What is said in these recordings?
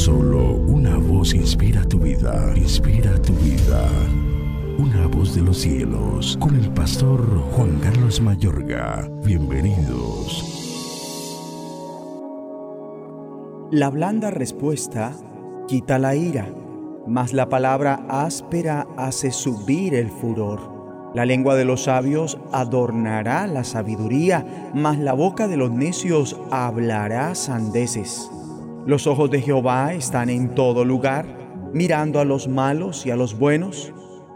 Solo una voz inspira tu vida, inspira tu vida. Una voz de los cielos, con el pastor Juan Carlos Mayorga. Bienvenidos. La blanda respuesta quita la ira, mas la palabra áspera hace subir el furor. La lengua de los sabios adornará la sabiduría, mas la boca de los necios hablará sandeces. Los ojos de Jehová están en todo lugar, mirando a los malos y a los buenos.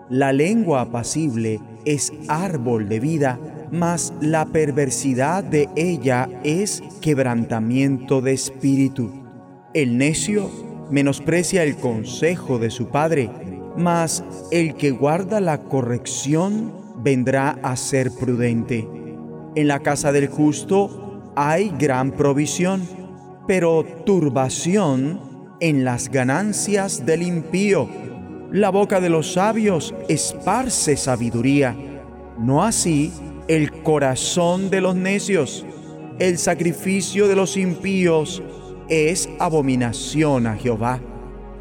La lengua apacible es árbol de vida, mas la perversidad de ella es quebrantamiento de espíritu. El necio menosprecia el consejo de su padre mas el que guarda la corrección vendrá a ser prudente. En la casa del justo hay gran provisión, pero turbación en las ganancias del impío. La boca de los sabios esparce sabiduría, no así el corazón de los necios. El sacrificio de los impíos es abominación a Jehová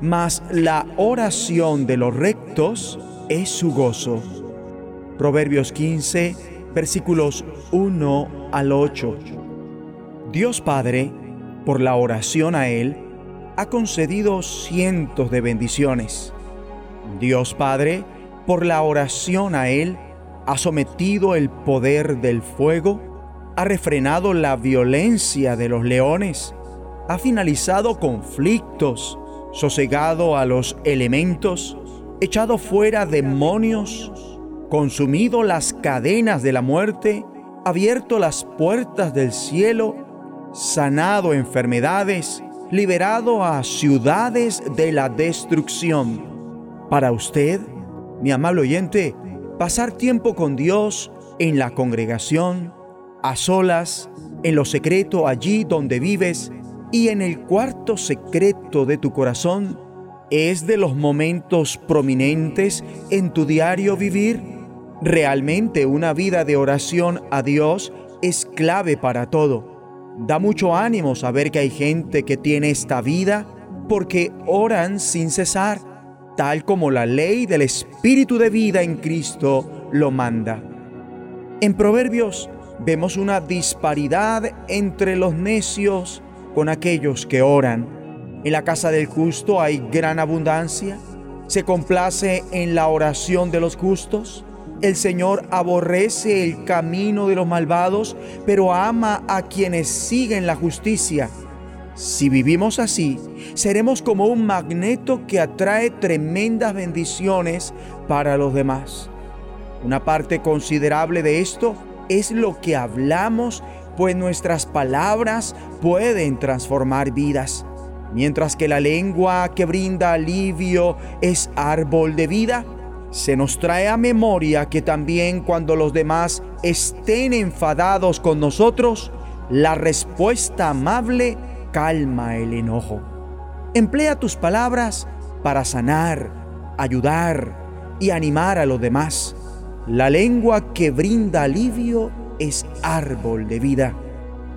mas la oración de los rectos es su gozo. Proverbios 15, versículos 1 al 8. Dios Padre, por la oración a Él, ha concedido cientos de bendiciones. Dios Padre, por la oración a Él, ha sometido el poder del fuego, ha refrenado la violencia de los leones, ha finalizado conflictos, sosegado a los elementos, echado fuera demonios, consumido las cadenas de la muerte, abierto las puertas del cielo, sanado enfermedades, liberado a ciudades de la destrucción. Para usted, mi amable oyente, pasar tiempo con Dios en la congregación, a solas, en lo secreto allí donde vives, y en el cuarto secreto de tu corazón es de los momentos prominentes en tu diario vivir. Realmente una vida de oración a Dios es clave para todo. Da mucho ánimo saber que hay gente que tiene esta vida porque oran sin cesar, tal como la ley del Espíritu de vida en Cristo lo manda. En Proverbios vemos una disparidad entre los necios con aquellos que oran. En la casa del justo hay gran abundancia. Se complace en la oración de los justos. El Señor aborrece el camino de los malvados, pero ama a quienes siguen la justicia. Si vivimos así, seremos como un magneto que atrae tremendas bendiciones para los demás. Una parte considerable de esto es lo que hablamos pues nuestras palabras pueden transformar vidas. Mientras que la lengua que brinda alivio es árbol de vida, se nos trae a memoria que también cuando los demás estén enfadados con nosotros, la respuesta amable calma el enojo. Emplea tus palabras para sanar, ayudar y animar a los demás. La lengua que brinda alivio es árbol de vida.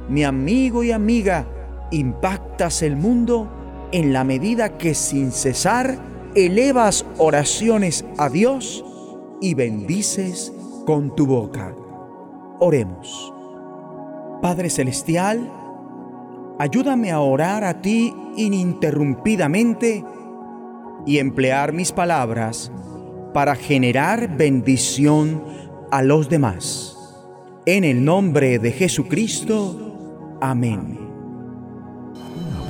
Mi amigo y amiga, impactas el mundo en la medida que sin cesar elevas oraciones a Dios y bendices con tu boca. Oremos. Padre Celestial, ayúdame a orar a ti ininterrumpidamente y emplear mis palabras para generar bendición a los demás. En el nombre de Jesucristo. Amén.